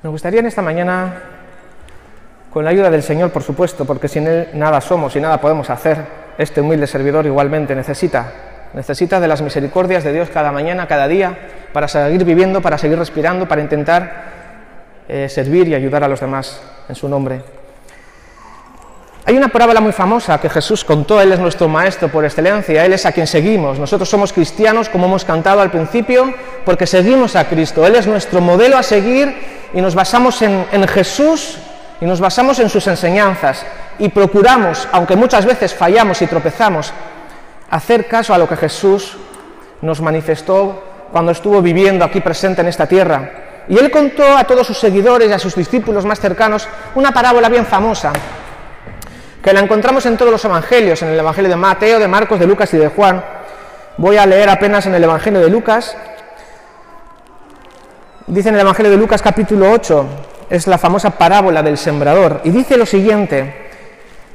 Me gustaría en esta mañana, con la ayuda del Señor, por supuesto, porque sin Él nada somos y nada podemos hacer, este humilde servidor igualmente necesita, necesita de las misericordias de Dios cada mañana, cada día, para seguir viviendo, para seguir respirando, para intentar eh, servir y ayudar a los demás en su nombre. Hay una parábola muy famosa que Jesús contó, Él es nuestro Maestro por excelencia, Él es a quien seguimos. Nosotros somos cristianos, como hemos cantado al principio, porque seguimos a Cristo. Él es nuestro modelo a seguir y nos basamos en, en Jesús y nos basamos en sus enseñanzas y procuramos, aunque muchas veces fallamos y tropezamos, hacer caso a lo que Jesús nos manifestó cuando estuvo viviendo aquí presente en esta tierra. Y él contó a todos sus seguidores y a sus discípulos más cercanos una parábola bien famosa, que la encontramos en todos los evangelios, en el Evangelio de Mateo, de Marcos, de Lucas y de Juan. Voy a leer apenas en el Evangelio de Lucas. Dice en el Evangelio de Lucas capítulo 8, es la famosa parábola del sembrador, y dice lo siguiente,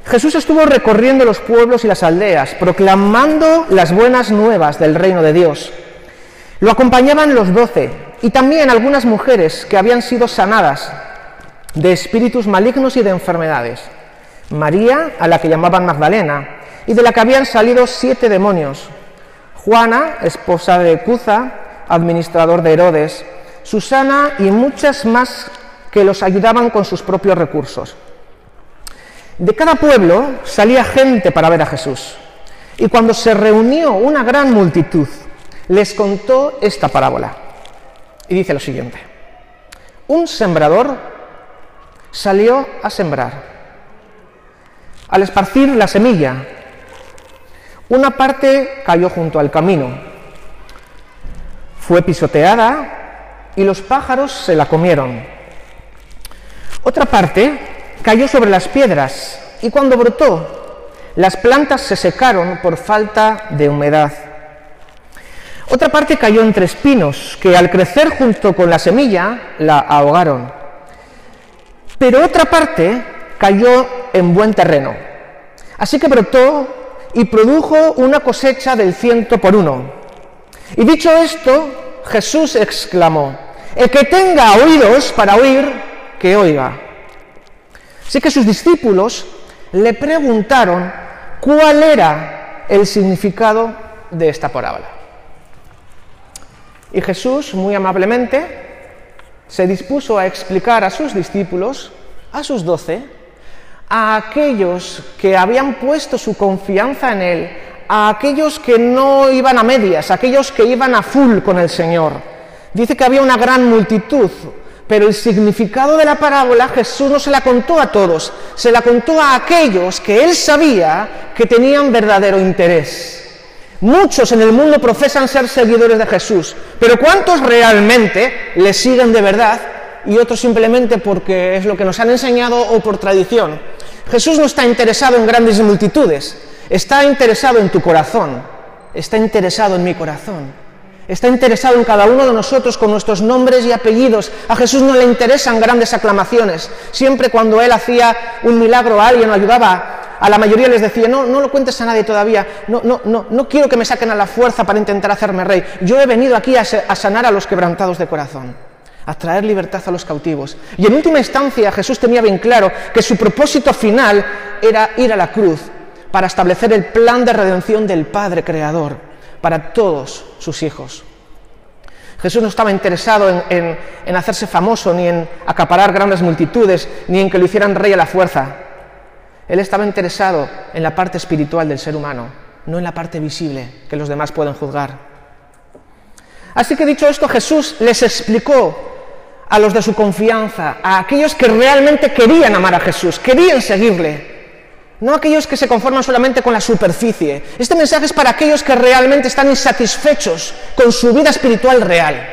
Jesús estuvo recorriendo los pueblos y las aldeas, proclamando las buenas nuevas del reino de Dios. Lo acompañaban los doce y también algunas mujeres que habían sido sanadas de espíritus malignos y de enfermedades. María, a la que llamaban Magdalena, y de la que habían salido siete demonios. Juana, esposa de Cuza, administrador de Herodes, Susana y muchas más que los ayudaban con sus propios recursos. De cada pueblo salía gente para ver a Jesús. Y cuando se reunió una gran multitud, les contó esta parábola. Y dice lo siguiente. Un sembrador salió a sembrar al esparcir la semilla, una parte cayó junto al camino, fue pisoteada y los pájaros se la comieron. Otra parte cayó sobre las piedras y cuando brotó, las plantas se secaron por falta de humedad. Otra parte cayó entre espinos que al crecer junto con la semilla la ahogaron. Pero otra parte cayó en buen terreno. Así que brotó y produjo una cosecha del ciento por uno. Y dicho esto, Jesús exclamó, el que tenga oídos para oír, que oiga. Así que sus discípulos le preguntaron cuál era el significado de esta parábola. Y Jesús, muy amablemente, se dispuso a explicar a sus discípulos, a sus doce, a aquellos que habían puesto su confianza en Él, a aquellos que no iban a medias, a aquellos que iban a full con el Señor. Dice que había una gran multitud, pero el significado de la parábola Jesús no se la contó a todos, se la contó a aquellos que Él sabía que tenían verdadero interés. Muchos en el mundo profesan ser seguidores de Jesús, pero ¿cuántos realmente le siguen de verdad y otros simplemente porque es lo que nos han enseñado o por tradición? Jesús no está interesado en grandes multitudes, está interesado en tu corazón, está interesado en mi corazón. Está interesado en cada uno de nosotros con nuestros nombres y apellidos. A Jesús no le interesan grandes aclamaciones. Siempre cuando Él hacía un milagro a alguien o ayudaba, a la mayoría les decía, no, no lo cuentes a nadie todavía, no, no, no, no quiero que me saquen a la fuerza para intentar hacerme rey. Yo he venido aquí a, sanar a los quebrantados de corazón a traer libertad a los cautivos. Y en última instancia Jesús tenía bien claro que su propósito final era ir a la cruz para establecer el plan de redención del Padre Creador para todos sus hijos. Jesús no estaba interesado en, en, hacerse famoso, ni en acaparar grandes multitudes, ni en que lo hicieran rey a la fuerza. Él estaba interesado en la parte espiritual del ser humano, no en la parte visible que los demás pueden juzgar. Así que dicho esto, Jesús les explicó a los de su confianza, a aquellos que realmente querían amar a Jesús, querían seguirle, no aquellos que se conforman solamente con la superficie. Este mensaje es para aquellos que realmente están insatisfechos con su vida espiritual real.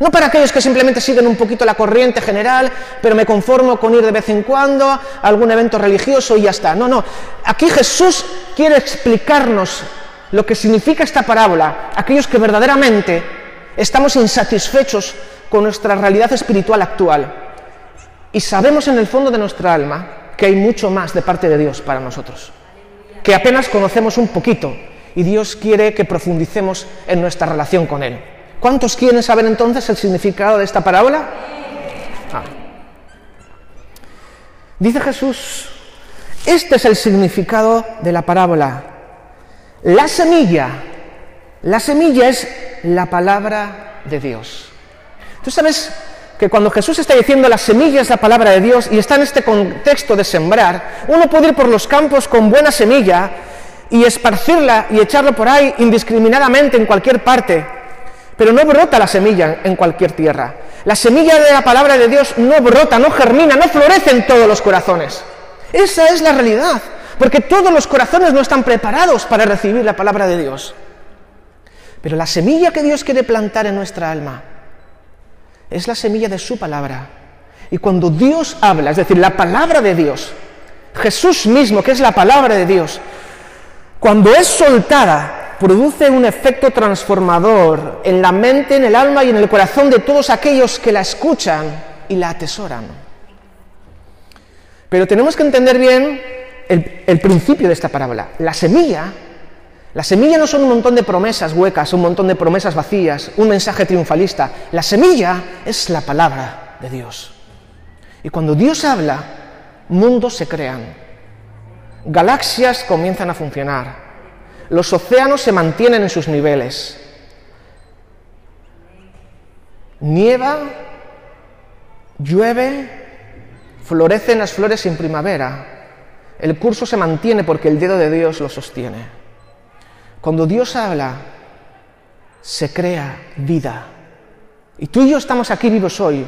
No para aquellos que simplemente siguen un poquito la corriente general, pero me conformo con ir de vez en cuando a algún evento religioso y ya está. No, no. Aquí Jesús quiere explicarnos lo que significa esta parábola. Aquellos que verdaderamente estamos insatisfechos con nuestra realidad espiritual actual y sabemos en el fondo de nuestra alma que hay mucho más de parte de Dios para nosotros, que apenas conocemos un poquito y Dios quiere que profundicemos en nuestra relación con Él. ¿Cuántos quieren saber entonces el significado de esta parábola? Ah. Dice Jesús, este es el significado de la parábola. La semilla, la semilla es la palabra de Dios. Tú sabes que cuando Jesús está diciendo la semilla es la palabra de Dios y está en este contexto de sembrar, uno puede ir por los campos con buena semilla y esparcirla y echarlo por ahí indiscriminadamente en cualquier parte, pero no brota la semilla en cualquier tierra. La semilla de la palabra de Dios no brota, no germina, no florece en todos los corazones. Esa es la realidad, porque todos los corazones no están preparados para recibir la palabra de Dios. Pero la semilla que Dios quiere plantar en nuestra alma es la semilla de su palabra. Y cuando Dios habla, es decir, la palabra de Dios, Jesús mismo, que es la palabra de Dios, cuando es soltada, produce un efecto transformador en la mente, en el alma y en el corazón de todos aquellos que la escuchan y la atesoran. Pero tenemos que entender bien el, principio de esta parábola. La semilla, la semilla no son un montón de promesas huecas, un montón de promesas vacías, un mensaje triunfalista. La semilla es la palabra de Dios. Y cuando Dios habla, mundos se crean, Galaxias comienzan a funcionar. Los océanos se mantienen en sus niveles. Nieva, llueve, florecen las flores en primavera. El curso se mantiene porque el dedo de Dios lo sostiene. Cuando Dios habla, se crea vida. Y tú y yo estamos aquí vivos hoy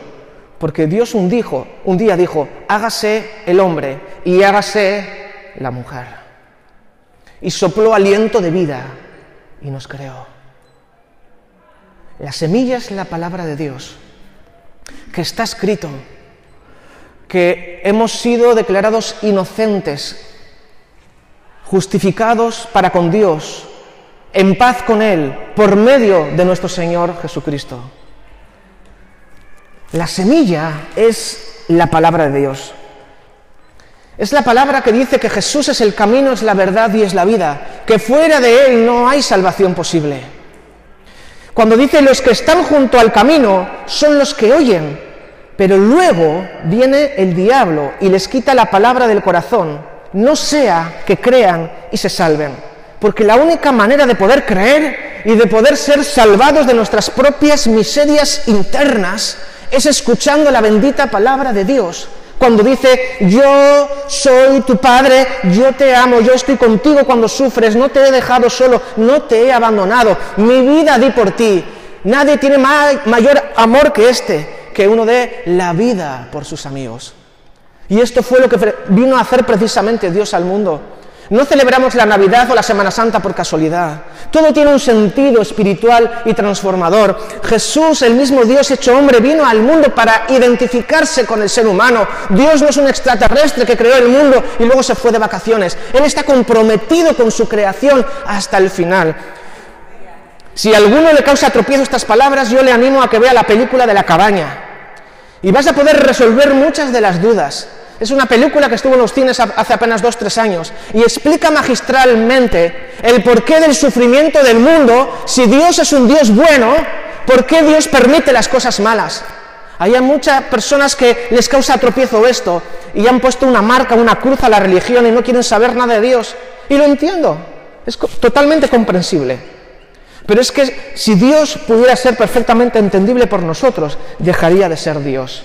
porque Dios un, dijo, un día dijo, hágase el hombre y hágase la mujer. Y sopló aliento de vida y nos creó. La semilla es la palabra de Dios, que está escrito, que hemos sido declarados inocentes, justificados para con Dios, en paz con Él, por medio de nuestro Señor Jesucristo. La semilla es la palabra de Dios. Es la palabra que dice que Jesús es el camino, es la verdad y es la vida, que fuera de Él no hay salvación posible. Cuando dice los que están junto al camino son los que oyen, pero luego viene el diablo y les quita la palabra del corazón, no sea que crean y se salven. Porque la única manera de poder creer y de poder ser salvados de nuestras propias miserias internas es escuchando la bendita palabra de Dios, cuando dice, yo soy tu Padre, yo te amo, yo estoy contigo cuando sufres, no te he dejado solo, no te he abandonado, mi vida di por ti. Nadie tiene mayor amor que este, que uno dé la vida por sus amigos. Y esto fue lo que vino a hacer precisamente Dios al mundo. No celebramos la Navidad o la Semana Santa por casualidad. Todo tiene un sentido espiritual y transformador. Jesús, el mismo Dios hecho hombre, vino al mundo para identificarse con el ser humano. Dios no es un extraterrestre que creó el mundo y luego se fue de vacaciones. Él está comprometido con su creación hasta el final. Si a alguno le causa tropiezo estas palabras, yo le animo a que vea la película de la cabaña. Y vas a poder resolver muchas de las dudas. Es una película que estuvo en los cines hace apenas dos, tres años y explica magistralmente el porqué del sufrimiento del mundo. Si Dios es un Dios bueno, ¿por qué Dios permite las cosas malas? Hay muchas personas que les causa tropiezo esto y han puesto una marca, una cruz a la religión y no quieren saber nada de Dios. Y lo entiendo, es totalmente comprensible. Pero es que si Dios pudiera ser perfectamente entendible por nosotros, dejaría de ser Dios.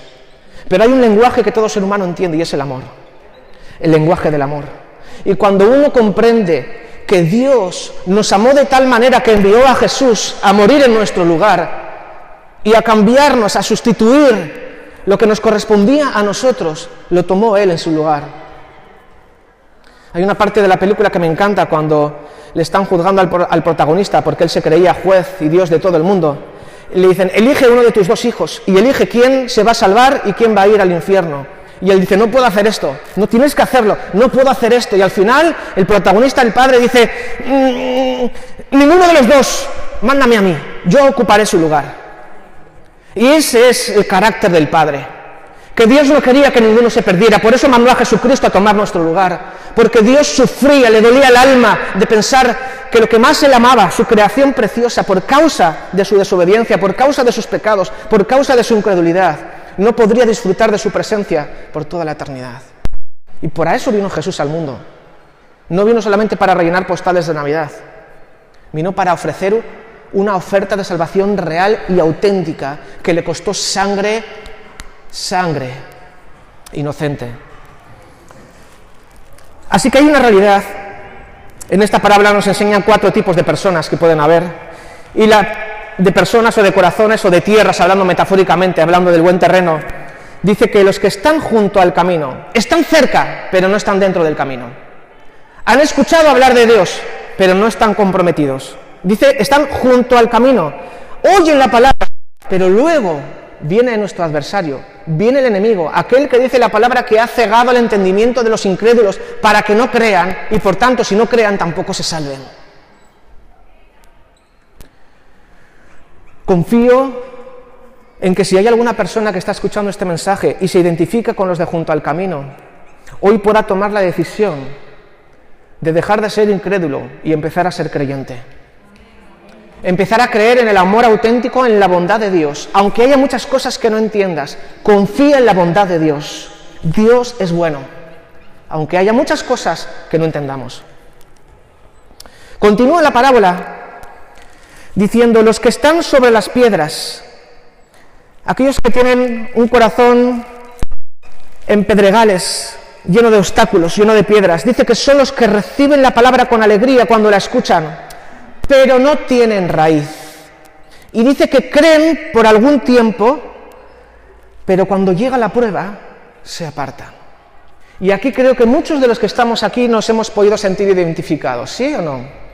Pero hay un lenguaje que todo ser humano entiende y es el amor. El lenguaje del amor. Y cuando uno comprende que Dios nos amó de tal manera que envió a Jesús a morir en nuestro lugar y a cambiarnos, a sustituir lo que nos correspondía a nosotros, lo tomó Él en su lugar. Hay una parte de la película que me encanta cuando le están juzgando al, al protagonista porque él se creía juez y Dios de todo el mundo le dicen, elige uno de tus dos hijos y elige quién se va a salvar y quién va a ir al infierno. Y él dice, no puedo hacer esto, no tienes que hacerlo, no puedo hacer esto. Y al final el protagonista, el padre, dice, mm, ninguno de los dos, mándame a mí, yo ocuparé su lugar. Y ese es el carácter del padre que Dios no quería que ninguno se perdiera, por eso mandó a Jesucristo a tomar nuestro lugar, porque Dios sufría, le dolía el alma de pensar que lo que más él amaba, su creación preciosa, por causa de su desobediencia, por causa de sus pecados, por causa de su incredulidad, no podría disfrutar de su presencia por toda la eternidad. Y por eso vino Jesús al mundo. No vino solamente para rellenar postales de Navidad, vino para ofrecer una oferta de salvación real y auténtica que le costó sangre, sangre inocente. Así que hay una realidad. En esta parábola nos enseñan cuatro tipos de personas que pueden haber. Y la de personas o de corazones o de tierras, hablando metafóricamente, hablando del buen terreno, dice que los que están junto al camino, están cerca, pero no están dentro del camino. Han escuchado hablar de Dios, pero no están comprometidos. Dice, están junto al camino, oyen la palabra, pero luego viene nuestro adversario, viene el enemigo, aquel que dice la palabra que ha cegado el entendimiento de los incrédulos para que no crean y por tanto si no crean tampoco se salven. Confío en que si hay alguna persona que está escuchando este mensaje y se identifica con los de junto al camino, hoy pueda tomar la decisión de dejar de ser incrédulo y empezar a ser creyente empezar a creer en el amor auténtico, en la bondad de Dios. Aunque haya muchas cosas que no entiendas, confía en la bondad de Dios. Dios es bueno, aunque haya muchas cosas que no entendamos. Continúa la parábola diciendo, los que están sobre las piedras, aquellos que tienen un corazón en pedregales, lleno de obstáculos, lleno de piedras, dice que son los que reciben la palabra con alegría cuando la escuchan pero no tienen raíz. Y dice que creen por algún tiempo, pero cuando llega la prueba, se apartan. Y aquí creo que muchos de los que estamos aquí nos hemos podido sentir identificados, ¿sí o no?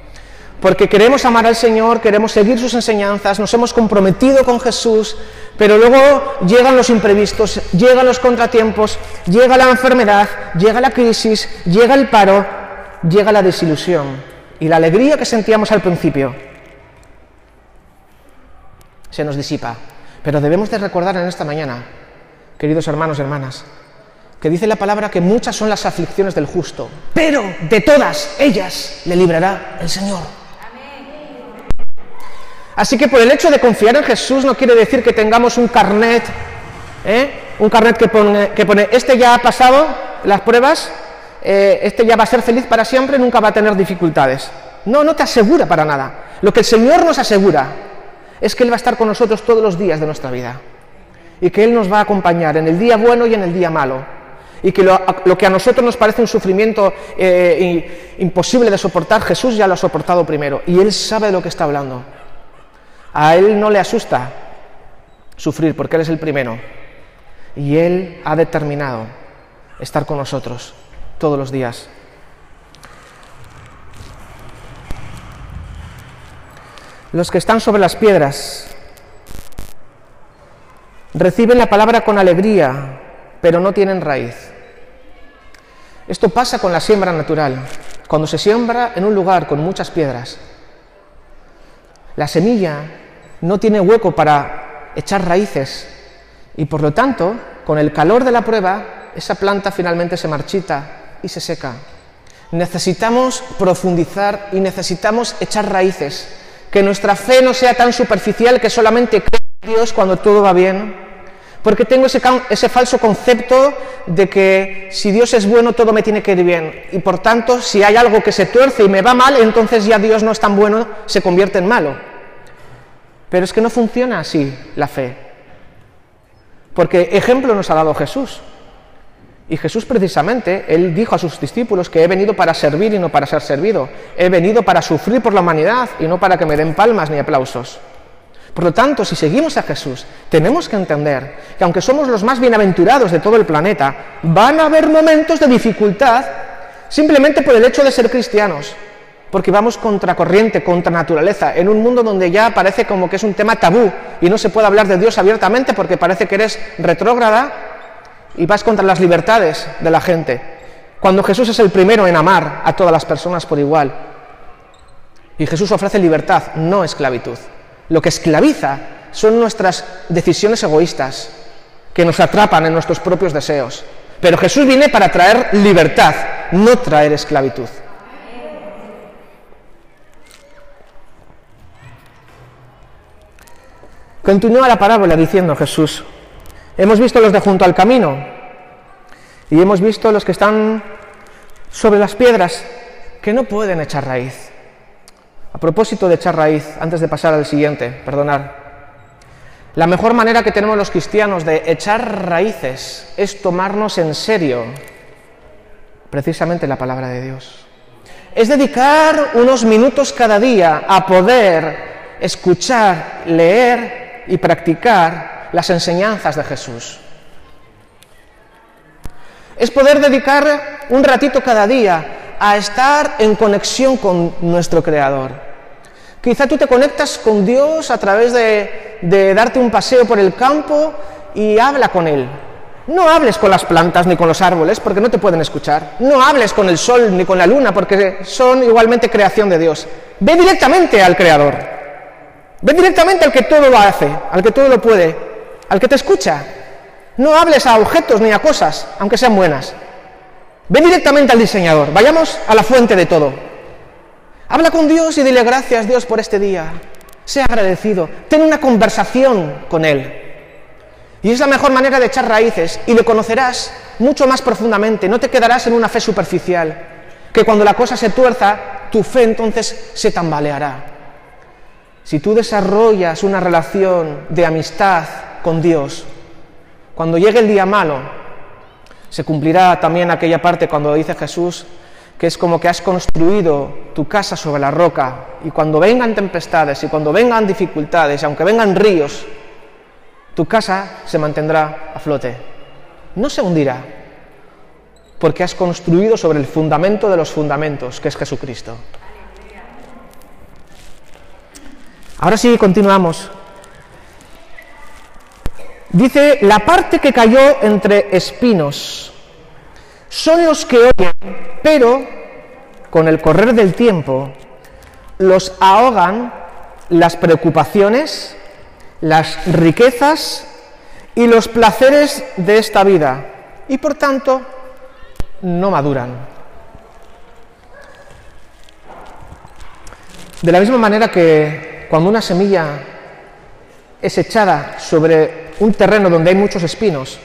Porque queremos amar al Señor, queremos seguir sus enseñanzas, nos hemos comprometido con Jesús, pero luego llegan los imprevistos, llegan los contratiempos, llega la enfermedad, llega la crisis, llega el paro, llega la desilusión y la alegría que sentíamos al principio se nos disipa. Pero debemos de recordar en esta mañana, queridos hermanos y hermanas, que dice la palabra que muchas son las aflicciones del justo, pero de todas ellas le librará el Señor. Así que por el hecho de confiar en Jesús no quiere decir que tengamos un carnet, ¿eh? un carnet que pone, que pone, este ya ha pasado las pruebas, eh, este ya va a ser feliz para siempre, nunca va a tener dificultades. No, no te asegura para nada. Lo que el Señor nos asegura es que Él va a estar con nosotros todos los días de nuestra vida y que Él nos va a acompañar en el día bueno y en el día malo. Y que lo, que a nosotros nos parece un sufrimiento eh, imposible de soportar, Jesús ya lo ha soportado primero y Él sabe de lo que está hablando. A Él no le asusta sufrir porque Él es el primero y Él ha determinado estar con nosotros todos los días. Los que están sobre las piedras reciben la palabra con alegría, pero no tienen raíz. Esto pasa con la siembra natural. Cuando se siembra en un lugar con muchas piedras, la semilla no tiene hueco para echar raíces y por lo tanto, con el calor de la prueba, esa planta finalmente se marchita y se seca. Necesitamos profundizar y necesitamos echar raíces. Que nuestra fe no sea tan superficial que solamente creo en Dios cuando todo va bien. Porque tengo ese, ese, falso concepto de que si Dios es bueno todo me tiene que ir bien. Y por tanto, si hay algo que se tuerce y me va mal, entonces ya Dios no es tan bueno, se convierte en malo. Pero es que no funciona así la fe. Porque ejemplo nos ha dado Jesús. Y Jesús precisamente, él dijo a sus discípulos que he venido para servir y no para ser servido. He venido para sufrir por la humanidad y no para que me den palmas ni aplausos. Por lo tanto, si seguimos a Jesús, tenemos que entender que aunque somos los más bienaventurados de todo el planeta, van a haber momentos de dificultad simplemente por el hecho de ser cristianos, porque vamos contra corriente, contra naturaleza, en un mundo donde ya parece como que es un tema tabú y no se puede hablar de Dios abiertamente porque parece que eres retrógrada y vas contra las libertades de la gente, cuando Jesús es el primero en amar a todas las personas por igual. Y Jesús ofrece libertad, no esclavitud. Lo que esclaviza son nuestras decisiones egoístas, que nos atrapan en nuestros propios deseos. Pero Jesús viene para traer libertad, no traer esclavitud. Continúa la parábola diciendo Jesús, Hemos visto los de junto al camino y hemos visto los que están sobre las piedras que no pueden echar raíz. A propósito de echar raíz, antes de pasar al siguiente, perdonar, la mejor manera que tenemos los cristianos de echar raíces es tomarnos en serio precisamente la palabra de Dios. Es dedicar unos minutos cada día a poder escuchar, leer y practicar las enseñanzas de Jesús. Es poder dedicar un ratito cada día a estar en conexión con nuestro Creador. Quizá tú te conectas con Dios a través de, darte un paseo por el campo y habla con Él. No hables con las plantas ni con los árboles porque no te pueden escuchar. No hables con el sol ni con la luna porque son igualmente creación de Dios. Ve directamente al Creador. Ve directamente al que todo lo hace, al que todo lo puede, al que te escucha. No hables a objetos ni a cosas, aunque sean buenas. Ven directamente al diseñador, vayamos a la fuente de todo. Habla con Dios y dile gracias Dios por este día. Sea agradecido, ten una conversación con Él. Y es la mejor manera de echar raíces y lo conocerás mucho más profundamente, no te quedarás en una fe superficial, que cuando la cosa se tuerza, tu fe entonces se tambaleará. Si tú desarrollas una relación de amistad con Dios, cuando llegue el día malo, se cumplirá también aquella parte cuando dice Jesús que es como que has construido tu casa sobre la roca y cuando vengan tempestades y cuando vengan dificultades, y aunque vengan ríos, tu casa se mantendrá a flote. No se hundirá, porque has construido sobre el fundamento de los fundamentos, que es Jesucristo. Ahora sí, continuamos. Dice, la parte que cayó entre espinos son los que oyen, pero con el correr del tiempo los ahogan las preocupaciones, las riquezas y los placeres de esta vida y por tanto no maduran. De la misma manera que cuando una semilla es echada sobre un terreno donde hay muchos espinos,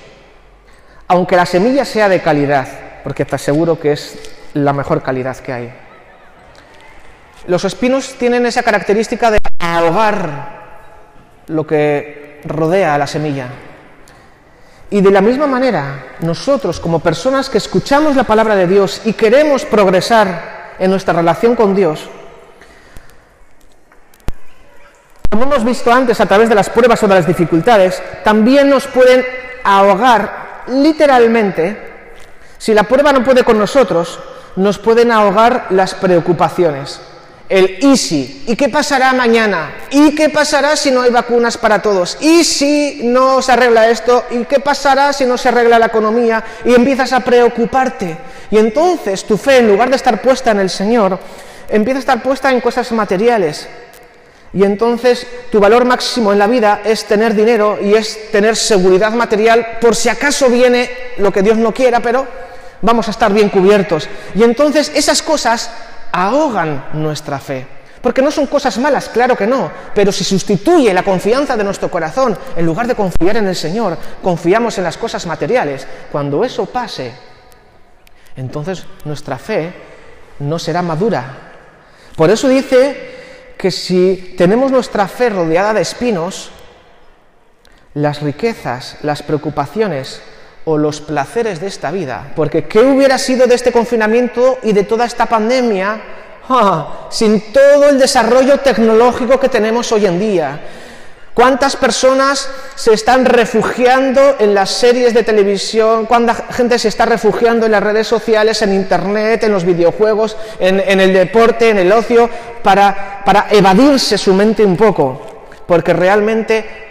aunque la semilla sea de calidad, porque te aseguro que es la mejor calidad que hay. Los espinos tienen esa característica de ahogar lo que rodea a la semilla. Y de la misma manera, nosotros como personas que escuchamos la palabra de Dios y queremos progresar en nuestra relación con Dios, como hemos visto antes a través de las pruebas o de las dificultades, también nos pueden ahogar literalmente. Si la prueba no puede con nosotros, nos pueden ahogar las preocupaciones. El easy. ¿Y qué pasará mañana? ¿Y qué pasará si no hay vacunas para todos? ¿Y si no se arregla esto? ¿Y qué pasará si no se arregla la economía? Y empiezas a preocuparte. Y entonces tu fe, en lugar de estar puesta en el Señor, empieza a estar puesta en cosas materiales, y entonces tu valor máximo en la vida es tener dinero y es tener seguridad material por si acaso viene lo que Dios no quiera, pero vamos a estar bien cubiertos. Y entonces esas cosas ahogan nuestra fe. Porque no son cosas malas, claro que no, pero si sustituye la confianza de nuestro corazón, en lugar de confiar en el Señor, confiamos en las cosas materiales, cuando eso pase, entonces nuestra fe no será madura. Por eso dice que si tenemos nuestra fe rodeada de espinos, las riquezas, las preocupaciones o los placeres de esta vida, porque ¿qué hubiera sido de este confinamiento y de toda esta pandemia ah, sin todo el desarrollo tecnológico que tenemos hoy en día? ¿Cuántas personas se están refugiando en las series de televisión? ¿Cuánta gente se está refugiando en las redes sociales, en Internet, en los videojuegos, en, el deporte, en el ocio, para, para evadirse su mente un poco? Porque realmente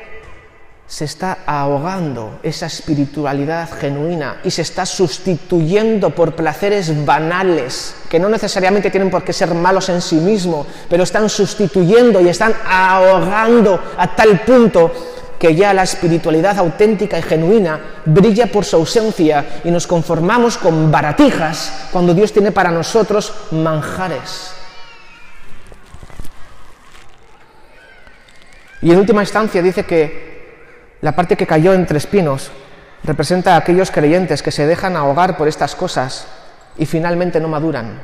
se está ahogando esa espiritualidad genuina y se está sustituyendo por placeres banales, que no necesariamente tienen por qué ser malos en sí mismos, pero están sustituyendo y están ahogando a tal punto que ya la espiritualidad auténtica y genuina brilla por su ausencia y nos conformamos con baratijas cuando Dios tiene para nosotros manjares. Y en última instancia dice que la parte que cayó entre espinos, representa a aquellos creyentes que se dejan ahogar por estas cosas y finalmente no maduran.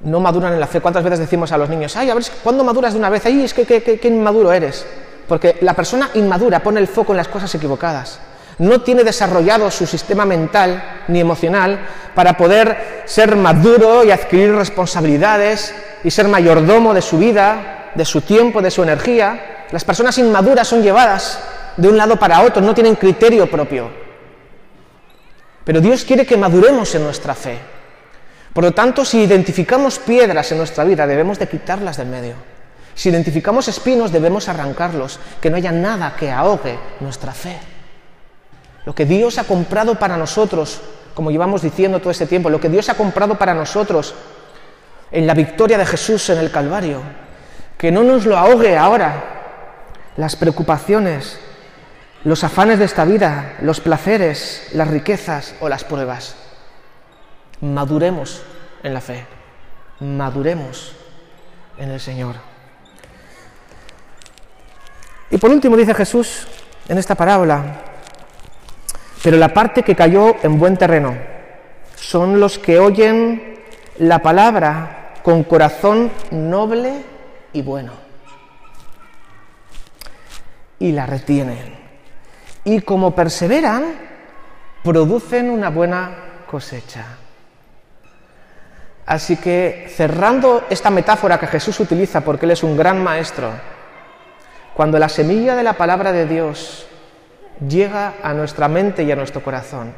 No maduran en la fe. ¿Cuántas veces decimos a los niños, ay, a ver, ¿cuándo maduras de una vez? Ay, es que qué inmaduro eres. Porque la persona inmadura pone el foco en las cosas equivocadas. No tiene desarrollado su sistema mental ni emocional para poder ser maduro y adquirir responsabilidades y ser mayordomo de su vida, de su tiempo, de su energía. Las personas inmaduras son llevadas de un lado para otro, no tienen criterio propio. Pero Dios quiere que maduremos en nuestra fe. Por lo tanto, si identificamos piedras en nuestra vida, debemos de quitarlas del medio. Si identificamos espinos, debemos arrancarlos, que no haya nada que ahogue nuestra fe. Lo que Dios ha comprado para nosotros, como llevamos diciendo todo este tiempo, lo que Dios ha comprado para nosotros en la victoria de Jesús en el Calvario, que no nos lo ahogue ahora las preocupaciones, los afanes de esta vida, los placeres, las riquezas o las pruebas. Maduremos en la fe, maduremos en el Señor. Y por último dice Jesús en esta parábola, pero la parte que cayó en buen terreno son los que oyen la palabra con corazón noble y bueno y la retienen y como perseveran, producen una buena cosecha. Así que cerrando esta metáfora que Jesús utiliza porque Él es un gran maestro, cuando la semilla de la palabra de Dios llega a nuestra mente y a nuestro corazón,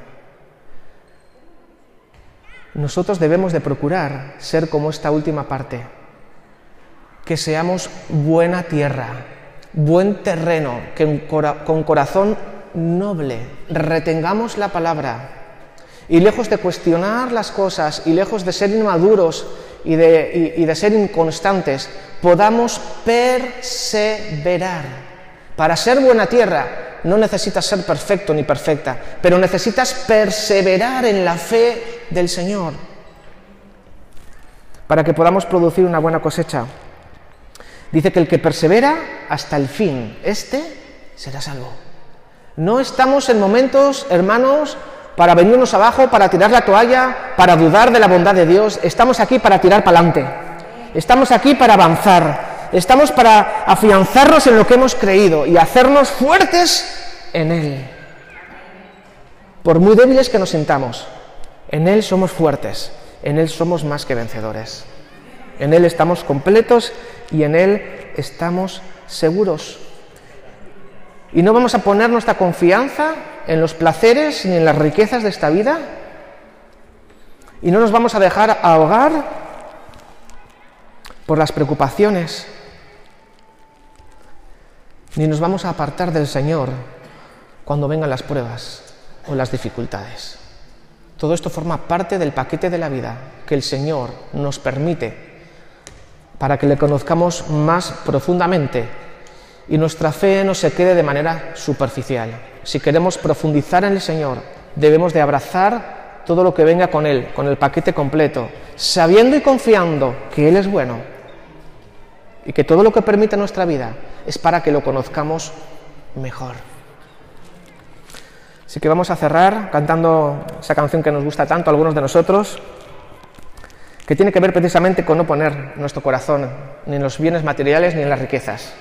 nosotros debemos de procurar ser como esta última parte, que seamos buena tierra, buen terreno, que con corazón noble retengamos la palabra y lejos de cuestionar las cosas y lejos de ser inmaduros y de, ser inconstantes, podamos perseverar. Para ser buena tierra no necesitas ser perfecto ni perfecta, pero necesitas perseverar en la fe del Señor para que podamos producir una buena cosecha. Dice que el que persevera hasta el fin, este será salvo. No estamos en momentos, hermanos, para venirnos abajo, para tirar la toalla, para dudar de la bondad de Dios. Estamos aquí para tirar para adelante. Estamos aquí para avanzar. Estamos para afianzarnos en lo que hemos creído y hacernos fuertes en Él. Por muy débiles que nos sintamos, en Él somos fuertes, en Él somos más que vencedores. En Él estamos completos y en Él estamos seguros. Y no vamos a poner nuestra confianza en los placeres ni en las riquezas de esta vida. Y no nos vamos a dejar ahogar por las preocupaciones. Ni nos vamos a apartar del Señor cuando vengan las pruebas o las dificultades. Todo esto forma parte del paquete de la vida que el Señor nos permite para que le conozcamos más profundamente y nuestra fe no se quede de manera superficial. Si queremos profundizar en el Señor, debemos de abrazar todo lo que venga con Él, con el paquete completo, sabiendo y confiando que Él es bueno y que todo lo que permite nuestra vida es para que lo conozcamos mejor. Así que vamos a cerrar cantando esa canción que nos gusta tanto a algunos de nosotros que tiene que ver precisamente con no poner nuestro corazón ni en los bienes materiales ni en las riquezas,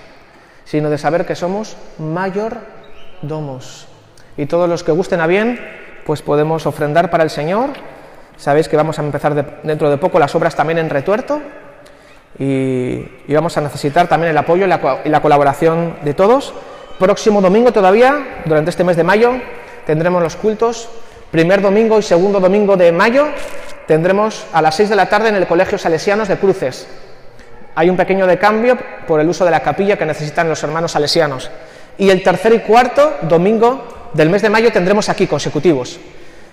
sino de saber que somos mayordomos. Y todos los que gusten a bien, pues podemos ofrendar para el Señor. Sabéis que vamos a empezar dentro de poco las obras también en retuerto y, vamos a necesitar también el apoyo y la colaboración de todos. Próximo domingo todavía, durante este mes de mayo, tendremos los cultos, primer domingo y segundo domingo de mayo, tendremos a las 6 de la tarde en el Colegio Salesianos de Cruces. Hay un pequeño de cambio por el uso de la capilla que necesitan los hermanos salesianos. Y el tercer y cuarto domingo del mes de mayo tendremos aquí consecutivos.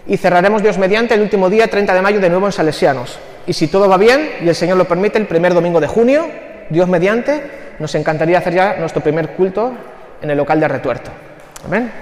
Y cerraremos Dios mediante el último día, 30 de mayo, de nuevo en Salesianos. Y si todo va bien y el Señor lo permite, el primer domingo de junio, Dios mediante, nos encantaría hacer ya nuestro primer culto en el local de retuerto. Amén.